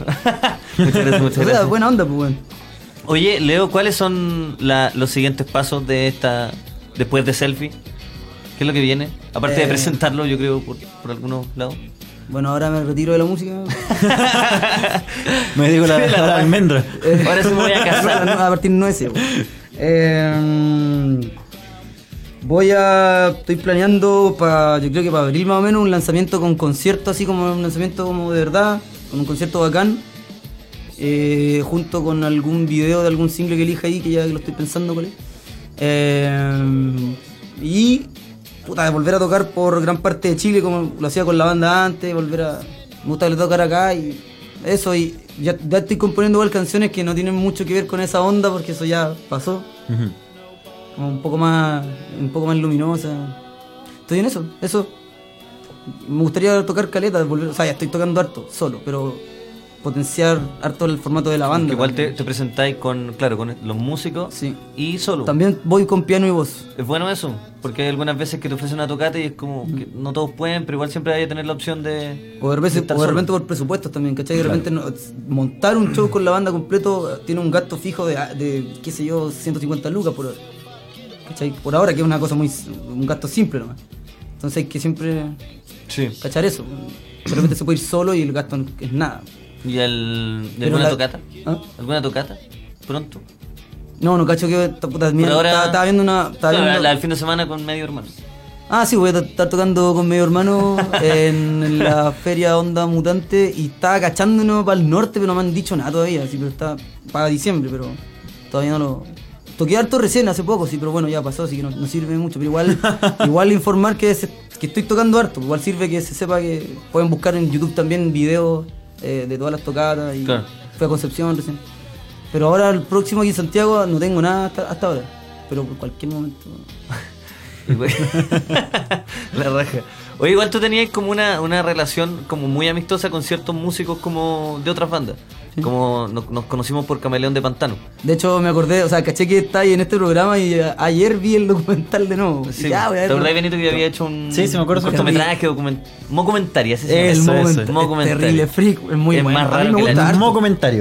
muchas gracias, muchas gracias. buena onda, pues, weón. Oye, Leo, ¿cuáles son la- los siguientes pasos de esta. después de selfie? ¿Qué es lo que viene? Aparte de Eh. presentarlo, yo creo, por, por algunos lados. Bueno, ahora me retiro de la música. Me digo la, la, la almendra. Eh, Ahora sí me voy a casar. a partir de 9 weón. Eh, voy a. Estoy planeando para. Yo creo que para abril más o menos un lanzamiento con concierto, así como un lanzamiento como de verdad, con un concierto bacán. eh, junto con algún video de algún single que elija ahí, que ya lo estoy pensando cuál es. Eh, y. Puta, de volver a tocar por gran parte de Chile como lo hacía con la banda antes, volver a. Me gusta tocar acá y eso, y ya, ya estoy componiendo igual canciones que no tienen mucho que ver con esa onda porque eso ya pasó. Como un poco más, un poco más luminosa. Estoy en eso, eso. Me gustaría tocar caleta, volver, o sea, ya estoy tocando harto, solo, pero potenciar harto el formato de la banda. Que igual te, presentáis con, claro, con los músicos Sí. y solo. También voy con piano y voz. Es bueno eso, porque hay algunas veces que te ofrecen una tocata y es como que no todos pueden, pero igual siempre hay que tener la opción de. O de o solo. repente por presupuestos también, ¿cachai? De repente no- montar un show con la banda completo tiene un gasto fijo de, de, qué sé yo, 150 lucas por hora. ¿Cachai? Por ahora que es una cosa muy, un gasto simple nomás. Entonces hay que siempre Sí. cachar eso. De repente se puede ir solo y el gasto es nada. ¿Y el, ¿y alguna la- tocata? ¿Ah? ¿Alguna tocata? Pronto. No, no cacho que puta, mira, Por ahora- estaba, estaba viendo una. estaba Claro, viendo- la, la del fin de semana con medio hermano. Ah, sí, voy a estar tocando con medio hermano en la feria Onda Mutante y estaba cachándonos para el norte, pero no me han dicho nada todavía, sí, pero está para diciembre, pero todavía no lo. Toqué harto recién hace poco, sí, pero bueno, ya pasó, así que no, no sirve mucho, pero igual, igual informar que, se- que estoy tocando harto, igual sirve que se sepa que pueden buscar en YouTube también videos eh, de todas las tocadas y Claro. fue a Concepción recién. Pero ahora el próximo aquí en Santiago no tengo nada hasta, hasta ahora, pero por cualquier momento. Güey, la raja. Oye, igual tú tenías como una, una relación como muy amistosa con ciertos músicos como de otras bandas. Como nos, nos conocimos por Camaleón de Pantano. De hecho, me acordé, o sea, caché que está ahí en este programa y a- ayer vi el documental de nuevo. Sí, ya, voy a ¿Te acordás, Benito, que había hecho un, Sí, sí, me acuerdo, un cortometraje, document... Mocumentario, así se llama. El Eso, momento, eso. es Mockumentario. terrible, freak, es muy Es bueno. más a mí raro me que la- gusta.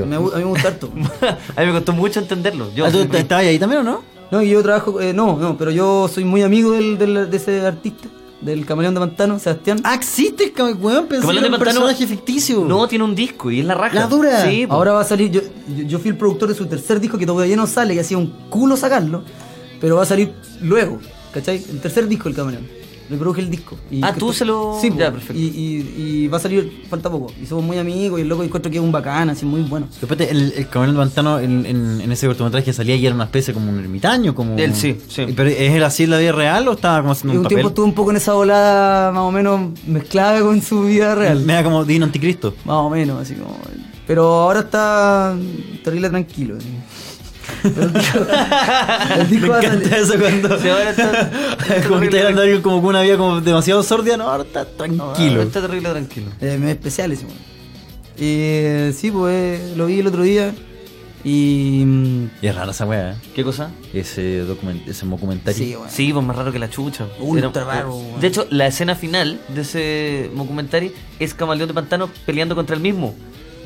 Me, gu- a mí me gusta harto. a mí me costó mucho entenderlo. Yo, Ah, ¿Tú estabas ahí también o no? No, y yo trabajo, eh, no, no, pero yo soy muy amigo del, del- de ese artista, del camaleón de Pantano, Sebastián. Ah, existe el cam- weón, pensé Camaleón de un Pantano- personaje ficticio. No, tiene un disco y es la raja. La dura. Sí, po. Ahora va a salir, yo, yo, yo fui el productor de su tercer disco que todavía no sale, que hacía un culo sacarlo, pero va a salir luego, ¿cachai? El tercer disco del camaleón. Le produje el disco. Y Ah, tú se lo- Sí, Ya, perfecto. Y, y, y va a salir, falta poco. Y somos muy amigos y el loco encuentro que es un bacán, así muy bueno. Después el, el camarón de Pantano en, en, en ese cortometraje salía y era una especie como un ermitaño, como... Él sí, sí. ¿Pero es él así en la vida real o estaba como haciendo Y un, un tiempo estuvo un poco en esa volada más o menos mezclada con su vida real. Me da como Dino Anticristo. Más o menos, así como. Pero ahora está terrible tranquilo. así. El disco, el disco Me va a encanta eso cuando... Sí, ahora está, como que está hablando alguien como con una vida como demasiado sordia, no, ahora está tranquilo. Está terrible tranquilo. Eh, me especiales, bueno. Y sí, pues lo vi el otro día. Y. mm, Y es rara esa weá, ¿eh? ¿Qué cosa? Ese, document ese documentario. Sí, bueno. Sí, pues más raro que la chucha. Ultra Era- raro. De hecho, la escena final de ese documentary es Camaleón de Pantano peleando contra él mismo,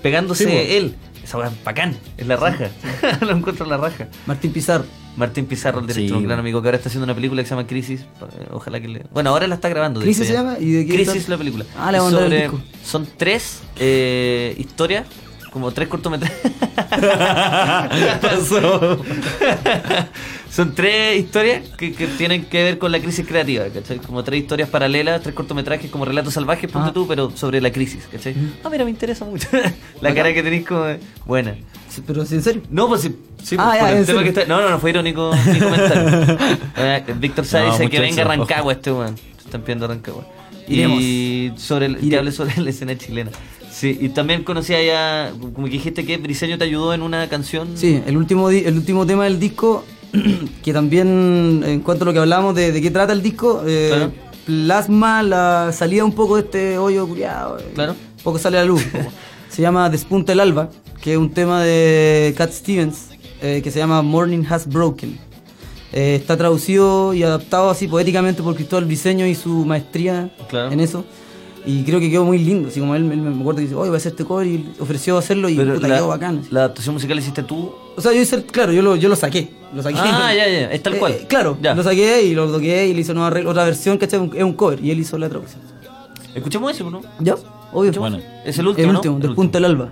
pegándose Sí, po. él. Esa weá es bacán, es la raja. Lo encuentro en la raja. Martín Pizarro. Martín Pizarro, el director, Sí, un gran amigo que ahora está haciendo una película que se llama Crisis. eh, Ojalá que le. Bueno, ahora la está grabando. ¿Crisis se llama? ¿Y de qué Crisis la película. Ah, le vamos a mandar el Sobre-. Son tres eh, historias, como tres cortometrajes. Son tres historias que, que tienen que ver con la crisis creativa, ¿cachai? Como tres historias paralelas, tres cortometrajes como relatos salvajes, ponte Ah. tú, pero sobre la crisis, ¿cachai? Ah, mira, me interesa mucho. la cara que tenéis como buena. Sí, Pero sí, en serio. No, pues sí, sí Ah, pues, ya, el tema que está. No, no, no fue irónico mi comentario. Eh, Víctor Sá No, dice que venga. Rancagua este weón. Están pidiendo Rancagua. Iremos. Y sobre el, que hable sobre la escena chilena. Sí, y también conocía ya, como que dijiste que Briseño te ayudó en una canción. Sí, el último, el último tema del disco, que también en cuanto a lo que hablamos de, de qué trata el disco, eh, Claro. plasma la salida un poco de este hoyo curiado. Claro. Un poco sale a la luz. se llama Despunta el Alba, que es un tema de Cat Stevens, eh, que se llama Morning Has Broken. Eh, está traducido y adaptado así poéticamente por Cristóbal Briseño y su maestría Claro. en eso. Y creo que quedó muy lindo. Así como él, él me acuerdo que dice, oye, voy a hacer este cover y ofreció hacerlo y Pero puta, la, quedó bacán. la adaptación musical la hiciste tú. O sea, yo hice, el- claro, yo lo, yo lo saqué. Lo saqué. Ah, ya, ya, es tal Eh, cual. claro, Ya. lo saqué y lo toqué y le hizo una otra versión, ¿cachai? Es un cover y él hizo la traducción. Escuchemos eso, ¿no? ¿Ya? Obvio. Bueno. Es el último, el último, El del último. punto del alba.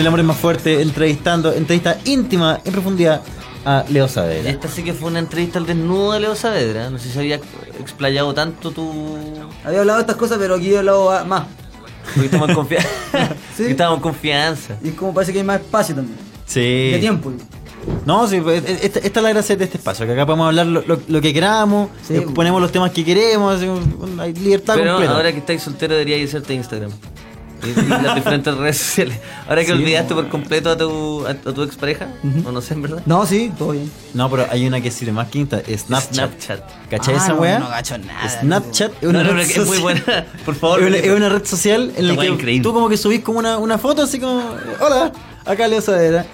El Amor es Más Fuerte, entrevistando, entrevista íntima, en profundidad, a Leo Saavedra. Esta sí que fue una entrevista al desnudo de Leo Saavedra. No sé si había explayado tanto tu. Había hablado de estas cosas, pero aquí he hablado más. Porque estamos en confianza. Sí. Estamos en confianza. Y es como parece que hay más espacio también. Sí. De tiempo. No, sí, pues, esta, esta es la gracia de este espacio, que acá podemos hablar lo, lo- lo que queramos, Sí. eh, ponemos los temas que queremos, así, un- hay libertad Pero completa. ahora que estáis soltero deberíais hacerte Instagram. Y, y las diferentes redes sociales. Ahora que olvidaste por completo a tu, a, a tu expareja, o no sé, en verdad. No, sí, todo bien. No, pero hay una que sirve más quinta, Snapchat. Snapchat. ¿Cachai Ah, esa no, weá? no gacho nada. Snapchat es una no, red no, que es muy social- buena. Por favor. Es una, Felipe. es una red social en la que increíble. tú como que subís como una, una foto así como, hola, acá Leo Saavedra.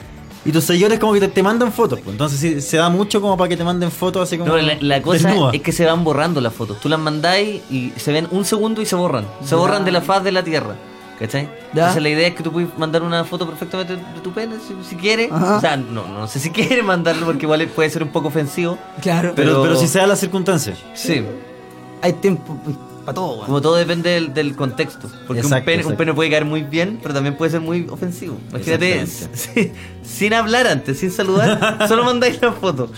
y tus seguidores como que te, te mandan fotos. pues. Entonces sí, se da mucho como para que te manden fotos así como. No, la, la cosa desnuda. es que se van borrando las fotos. Tú las mandáis y se ven un segundo y se borran. Se borran de la faz de la Tierra. ¿Cachai? Entonces la idea es que tú puedes mandar una foto perfectamente de tu pene si, si quieres. Ajá. O sea, no, no sé si quieres mandarlo porque igual puede ser un poco ofensivo. Claro. Pero, pero- pero si se da la circunstancia. Sí. Hay tiempo para todo, weón. Como todo depende del, del contexto. Porque un, Exacto, pene, un pene puede caer muy bien, pero también puede ser muy ofensivo. Imagínate, Exactamente. si- sin hablar antes, sin saludar, solo mandáis la foto.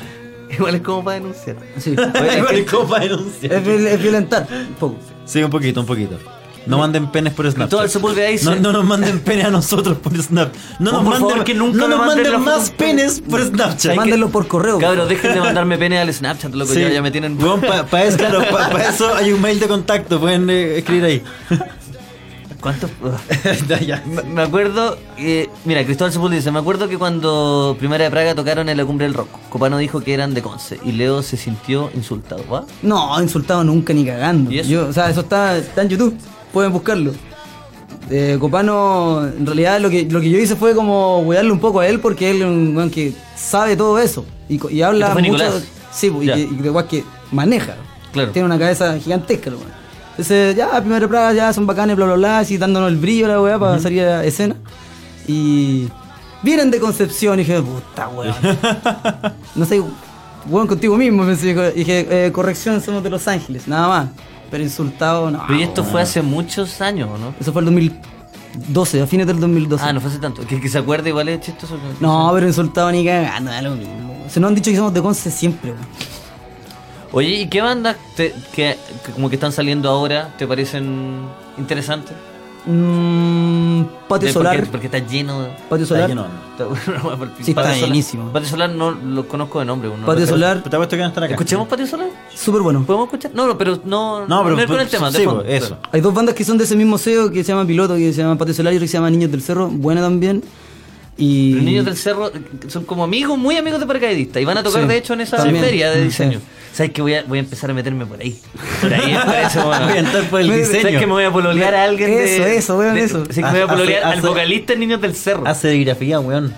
Igual es como para denunciar. Sí. Igual es como para denunciar. es, viol- es violentar, un poco. Sí, un poquito, un poquito. No manden penes por Snapchat. todo el Sepúlveda dice- no, no nos manden penes a nosotros por Snap. No nos por manden, favor, que nunca no nos manden más en penes por Snapchat. ¿Sabes Mándenlo por correo. Cabros, dejen de mandarme pene al Snapchat, loco, Sí. ya, ya me tienen... para eso, claro, pa- pa eso hay un mail de contacto, pueden eh, escribir ahí. ¿Cuántos? Ya, ya. Me- acuerdo, eh, mira, Cristóbal Sepúlveda dice, me acuerdo que cuando Primera de Praga tocaron en la cumbre del rock, Copano dijo que eran de Conce y Leo se sintió insultado, ¿va? No, insultado nunca ni cagando. ¿Y eso? Yo, o sea, eso está, está en YouTube. Pueden buscarlo. Eh, Copano, en realidad lo que, lo que yo hice fue como cuidarle un poco a él porque él es un weón que sabe todo eso. Y, y habla Este mucho. Nicolás. Sí, y, Ya. que- y de weas que maneja. Claro. Tiene una cabeza gigantesca, weón. Entonces, ya, primera praga, ya son bacanes, bla, bla, bla, así dándonos el brillo la weá para salir a escena. Y vienen de Concepción y dije, puta weón. no sé, weón contigo mismo. Y dije, eh, corrección, somos de Los Ángeles, nada más. Pero insultado, no. Pero y esto fue hace muchos años, ¿no? Eso fue el 2012, a fines del 2012. Ah, no fue hace tanto. Que, que se acuerde igual es chistoso. No, pero insultado ni cagando, da lo mismo. Se nos han dicho que somos de Conce siempre, weón. Oye, ¿y qué bandas te- que, que como que están saliendo ahora te parecen interesantes? Mm, Patio Solar. Porque, porque está lleno de... Patio Solar. lleno. Está, bueno, Sí, está Patio Solar- llenísimo. Patio Solar no lo conozco de nombre. no Patio Solar, Te apuesto que estar acá. ¿Escuchemos Patio Solar? súper bueno. ¿Podemos escuchar? No, no, pero no, No, pero es con el tema. de sí, fondo, pues, eso. Hay dos bandas que son de ese mismo SEO que se llama Piloto, que se llama Patio Solar y otra que se llama Niños del Cerro, buena también. Y Los niños del cerro eh, son como amigos, muy amigos de paracaidistas. Y van a tocar, Sí, de hecho, en esa también. feria de Mm, diseño. sí. ¿Sabes que voy a, voy a empezar a meterme por ahí? Por ahí, por eso, Voy a entrar por el diseño. ¿Sabes que me voy a pololear a alguien de... Eso, eso, weón, de- eso. Sí, que me voy a Hace- pololear al hace- vocalista Niños del Cerro. Hace serigrafía, weón.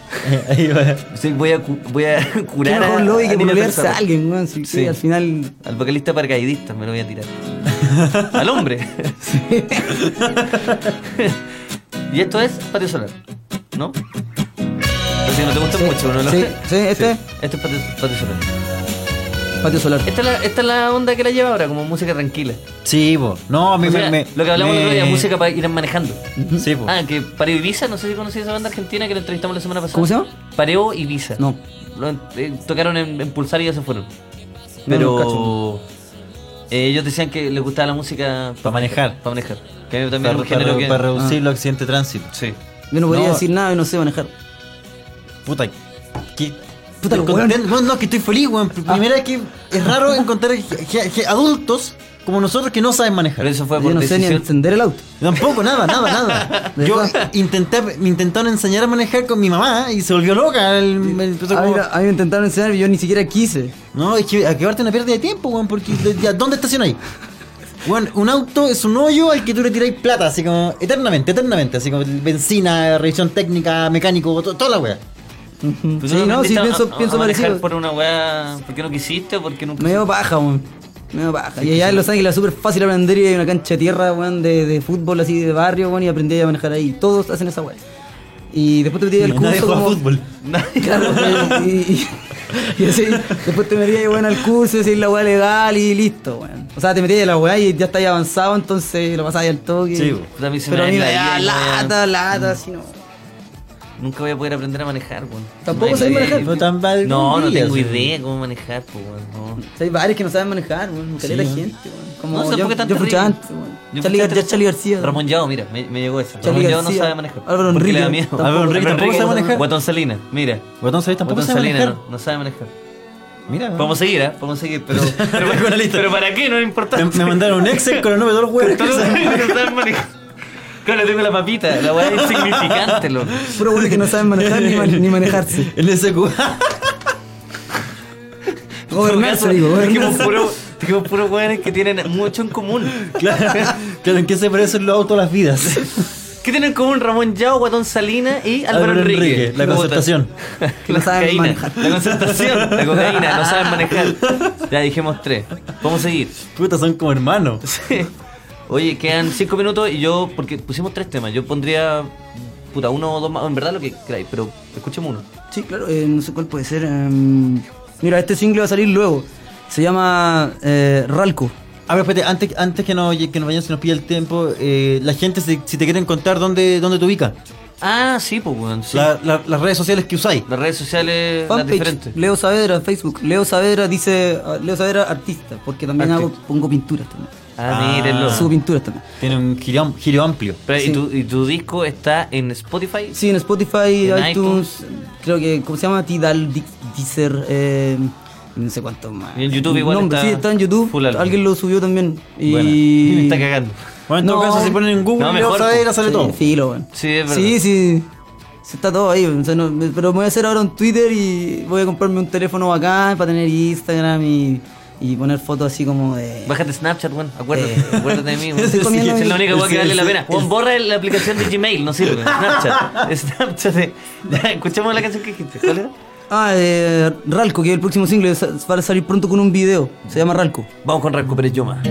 Ahí va. Sí, voy a, voy a curar a, lobby a que pololearse a alguien, weón. Sí. al final. Al vocalista paracaidista me lo voy a tirar. Al hombre. y esto es Patio Solar, ¿no? Así que no te gusta Sí, mucho, ¿no? sí, sí, este. Este es Patio, Patio Solar. Patio Solar. Esta es, la, esta es la onda que la lleva ahora, como música tranquila. Sí, po. No, a mí O me, sea, me- lo que hablamos me- el otro día, música para ir manejando. Sí, po. Ah, que Pareo Ibiza, no sé si conocí esa banda argentina que la entrevistamos la semana pasada. ¿Cómo se llama? Pareo Ibiza. No. Lo- eh, tocaron en, en Pulsar y ya se fueron. Pero eh, ellos decían que les gustaba la música Pa' manejar. Para manejar. Que también para, es un género para- que. para reducir Ah. los accidentes de tránsito. Sí. Yo no podría No. decir nada y no sé manejar. Puta, que. Puta, estoy weón. contento. Bueno, no, que estoy feliz, weón. Primera vez que es raro encontrar adultos como nosotros que no saben manejar. Pero eso fue Yo por no sé ni decisión. encender el auto. Tampoco, nada, nada, nada. ¿De Yo intenté, me intentaron enseñar a manejar con mi mamá y se volvió loca. El- me empezó A mí, como, a mí me intentaron enseñar y yo ni siquiera quise. no, es que acabarte una pérdida de tiempo, weón, porque de- ya, ¿dónde estacionáis? Weón, un auto es un hoyo al que tú le tiráis plata, así como eternamente, eternamente, así como benzina, revisión técnica, mecánico, to- toda la wea. Sí, tú no, sí, aprendiste a- pienso- a- pienso a parecido. por una weá. ¿Por qué no quisiste o por qué nunca Me dio paja, weón. Me dio paja. Y allá en Los Ángeles es súper fácil aprender y hay una cancha de tierra, weón, de, de fútbol así de barrio, weón, y aprendí a manejar ahí. Todos hacen esa weón. Y después te metí el curso. Nadie juega como- fútbol. Claro, y, y- y así, después te metías weón, al curso, decir la weá legal y listo, weón. O sea, te metías a la weá y ya estáis avanzado, entonces lo pasabas al toque. Sí. Puta, a mí se Pero a me da la lata, lata, así no. Nunca voy a poder aprender a manejar, weón. ¿Tampoco No sabes manejar? No, tan mal No, no tengo idea cómo manejar, pues, weón. No. Hay varios que no saben manejar, weón. Caleta Sí, gente, weón. Como No, yo, tampoco es tan yo terrible. antes, weón. Yo Charlie, Gar- ya Charlie García. Ramón Yao, mira, me, me llegó esa. Charlie Ramón Yao no sabe manejar. Álvaro porque le da Enrique, miedo. tampoco- Álvaro Enrique tampoco sabe manejar. Guatón Salina, mira. Guatón, ¿sabes? Tampoco Guatón sabe manejar. no, sabe manejar. Mira. Podemos seguir, ¿eh? Podemos seguir, pero. pero, lista. pero ¿para qué? No es me, importante. me mandaron un Excel con los nombres de todos los huevos. Claro, tengo la papita, la weá es insignificante, loco. Puro bueno que no saben manejar ni, man- ni manejarse. El SQ. Gobernarse, En digo, dijimos gobernarse. puro, dijimos puro weones que tienen mucho en común. Claro, claro, ¿en qué se parecen los autos a las vidas? ¿Qué ¿Qué tienen en común Ramón Yao, Guatón Salina y Álvaro, Álvaro Enrique? Enrique, la concertación. Que no saben cocaína, manejar. La concertación, la cocaína, no saben manejar. Ya dijimos tres. Vamos a seguir. Puta, son como hermanos. Sí. Oye, quedan cinco minutos y yo, porque pusimos tres temas, yo pondría, puta, uno o dos más, en verdad lo que queráis, pero escuchemos uno. Sí, claro, eh, no sé cuál puede ser. em, mira, este single va a salir luego. Se llama eh, Ralco. A ver, espérate, antes, antes que, nos, que nos vayamos, se nos pilla el tiempo, eh, la gente, si, si te quieren contar dónde, dónde te ubica, Ah, sí, pues, weón, sí. La- la- las redes sociales que usáis. Las redes sociales, las Fanpage, diferentes. Leo Saavedra, Facebook. Leo Saavedra dice, ah, Leo Saavedra artista, porque también hago, pongo pinturas también. Ah, mírenlo. Subo pinturas también. Tiene un giro, giro amplio. Pero, ¿y, tu, ¿Y tu disco está en Spotify? Sí, en Spotify, En iTunes, creo que, ¿cómo se llama? Tidal, Deezer, eh, no sé cuánto más. Y en YouTube igual Nombre, está Sí, está en YouTube. full. Alguien lo subió también. Y... Buena. Me está cagando. Bueno, en todo No. caso, si ponen en Google, No, mejor, Saavedra, sale Sí, todo. Filo. Sí, es verdad. Sí, sí. Sí, Está todo ahí, o sea, no- me- pero me voy a hacer ahora un Twitter y voy a comprarme un teléfono bacán para tener Instagram y, y poner fotos así como de... Bájate Snapchat, weón. Acuérdate, Eh. acuérdate de mí, weón. Estoy comiendo Es la única weón que Sí, vale la sí, pena. Weón, borra la aplicación de Gmail, no sirve. Snapchat. Snapchat. eh. Escuchemos la canción que dijiste. ¿Cuál era? Ah, eh, Ralco, que es el próximo single, va a salir pronto con un video, se llama Ralco. Vamos con Rasco Pérez Yoma.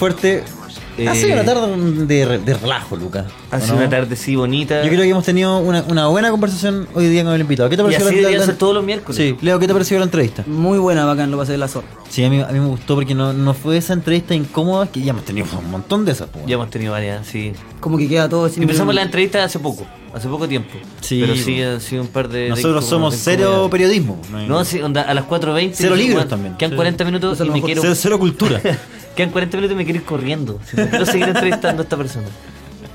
Fuerte. Eh, ha sido una tarde de, re- de relajo, Lucas. Ha ¿o sido no? una tarde sí bonita. Yo creo que hemos tenido una, una buena conversación hoy día con el invitado. ¿Qué te y pareció así la, la- ser todos los miércoles. Sí, Leo, ¿qué te pareció la entrevista? Muy buena, bacán, lo pasé de la zorra. Sí, a mí, a mí me gustó porque no, no fue esa entrevista incómoda que ya hemos tenido un montón de esas. po. Ya hemos tenido varias, sí. Como que queda todo sin Empezamos la entrevista hace poco, hace poco tiempo. Sí, Pero sí, bueno. han sido un par de. Nosotros somos cero periodismo. No, sí, onda, a las 4.20. Cero libros "Bueno, también, Quedan sí. 40 minutos y me quiero. cero, cero cultura. Quedan 40 minutos y me quiero ir corriendo. Si no quiero seguir entrevistando a esta persona.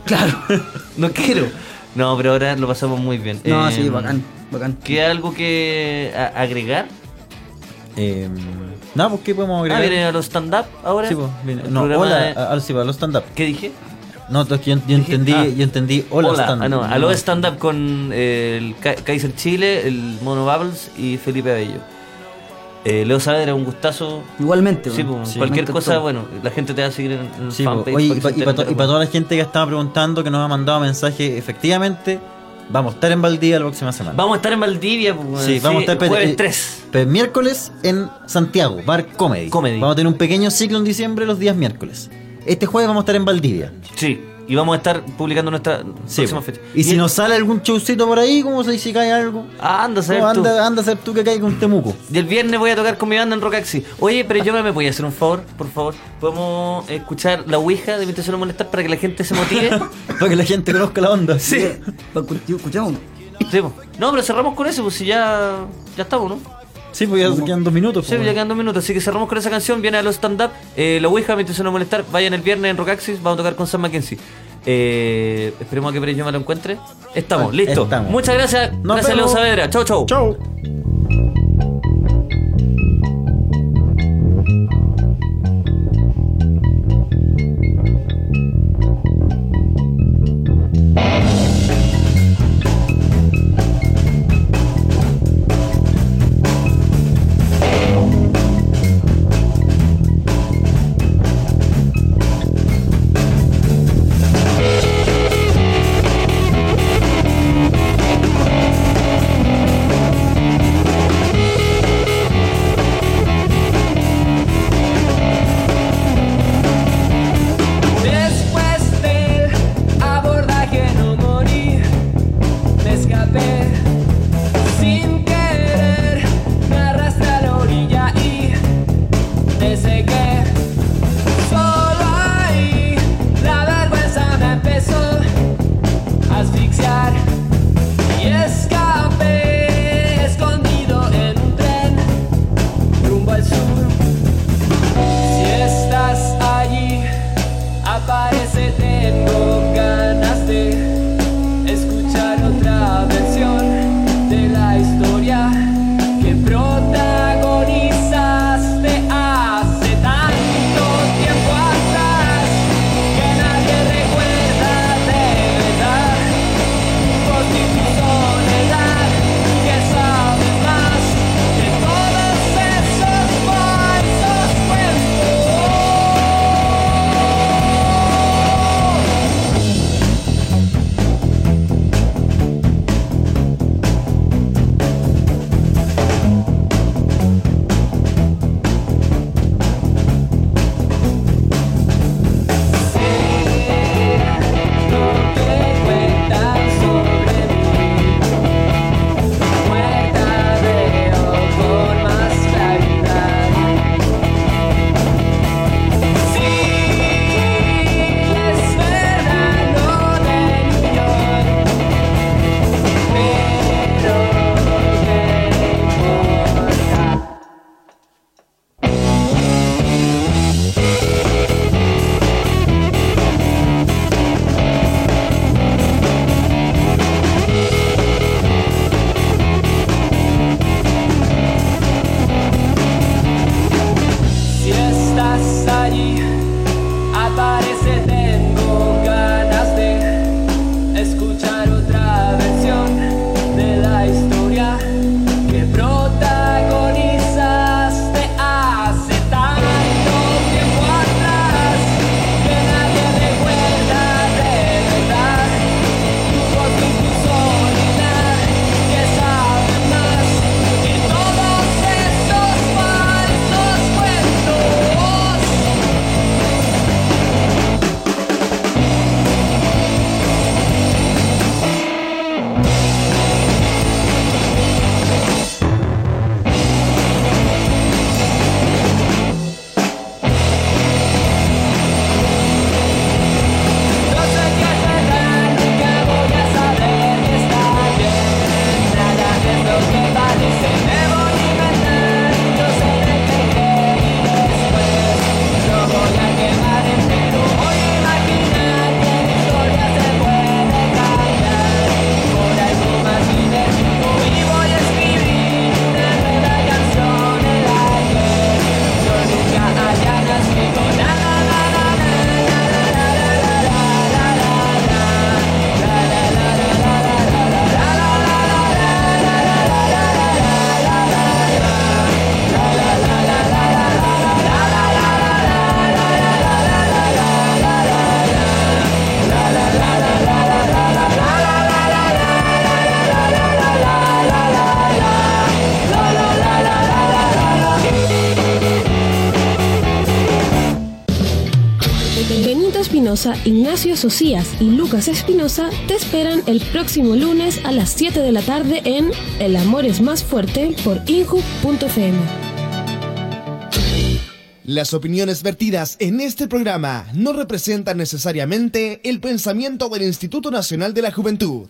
Claro. No quiero. No, pero ahora lo pasamos muy bien. No, Eh, sí, bacán, bacán. ¿Queda algo que agregar? eh, nada, pues ¿qué podemos Ah, agregar? vienen a los stand-up ahora. Sí, pues, viene- No, hola, de- a- a- sí, pues, a los stand-up. ¿Qué dije? No, yo, yo entendí, ah. yo entendí hola, stand-up. Ah, no, a los stand-up con eh, el Ka- Kaiser Chile, el Mono Bubbles y Felipe Abello. Eh, Leo Saavedra, un gustazo. Igualmente, Sí, pues, Sí. cualquier cosa, bueno, la gente te va a seguir en Sí, fanpage. po. Oye, para y para toda la gente que estaba preguntando, que nos ha mandado mensajes, efectivamente, vamos a estar en Valdivia la próxima semana. Vamos a estar en Valdivia, pues, Sí, vamos a estar jueves eh, 3. pe- miércoles en Santiago, Bar Comedy. Comedy. Vamos a tener un pequeño ciclo en diciembre los días miércoles. Este jueves vamos a estar en Valdivia. Sí, y vamos a estar publicando nuestra Sí, próxima fecha. Y si el- nos sale algún showcito por ahí, ¿cómo se si cae algo? Ah, anda a saber No, tú. anda, anda a ser tú que caiga un temuco. Y el viernes voy a tocar con mi banda en Rocaxi. Oye, pero yo me voy a hacer un favor, por favor. ¿Podemos escuchar la Ouija de mi intención molestar para que la gente se motive? Para que la gente conozca la onda. sí. Escuchamos. Sí, po. No, pero cerramos con eso, pues si ya, ya estamos, ¿no? Sí, pues ya quedan dos minutos. Sí, pues, ya quedan dos minutos, así que cerramos con esa canción. Viene a los stand-up. Eh, la Ouija, me intención molestar. Vayan el viernes en Rocaxis, vamos a tocar con Sam Mackenzie. Eh, esperemos a que Pérez yo me lo encuentre. Estamos, Ah, listo. estamos. Muchas gracias. Nos gracias, Leo. Saavedra. Chau, chau. Chau. Ignacio Socias y Lucas Espinosa te esperan el próximo lunes a las 7 de la tarde en El Amor es más fuerte por inju.fm. Las opiniones vertidas en este programa no representan necesariamente el pensamiento del Instituto Nacional de la Juventud.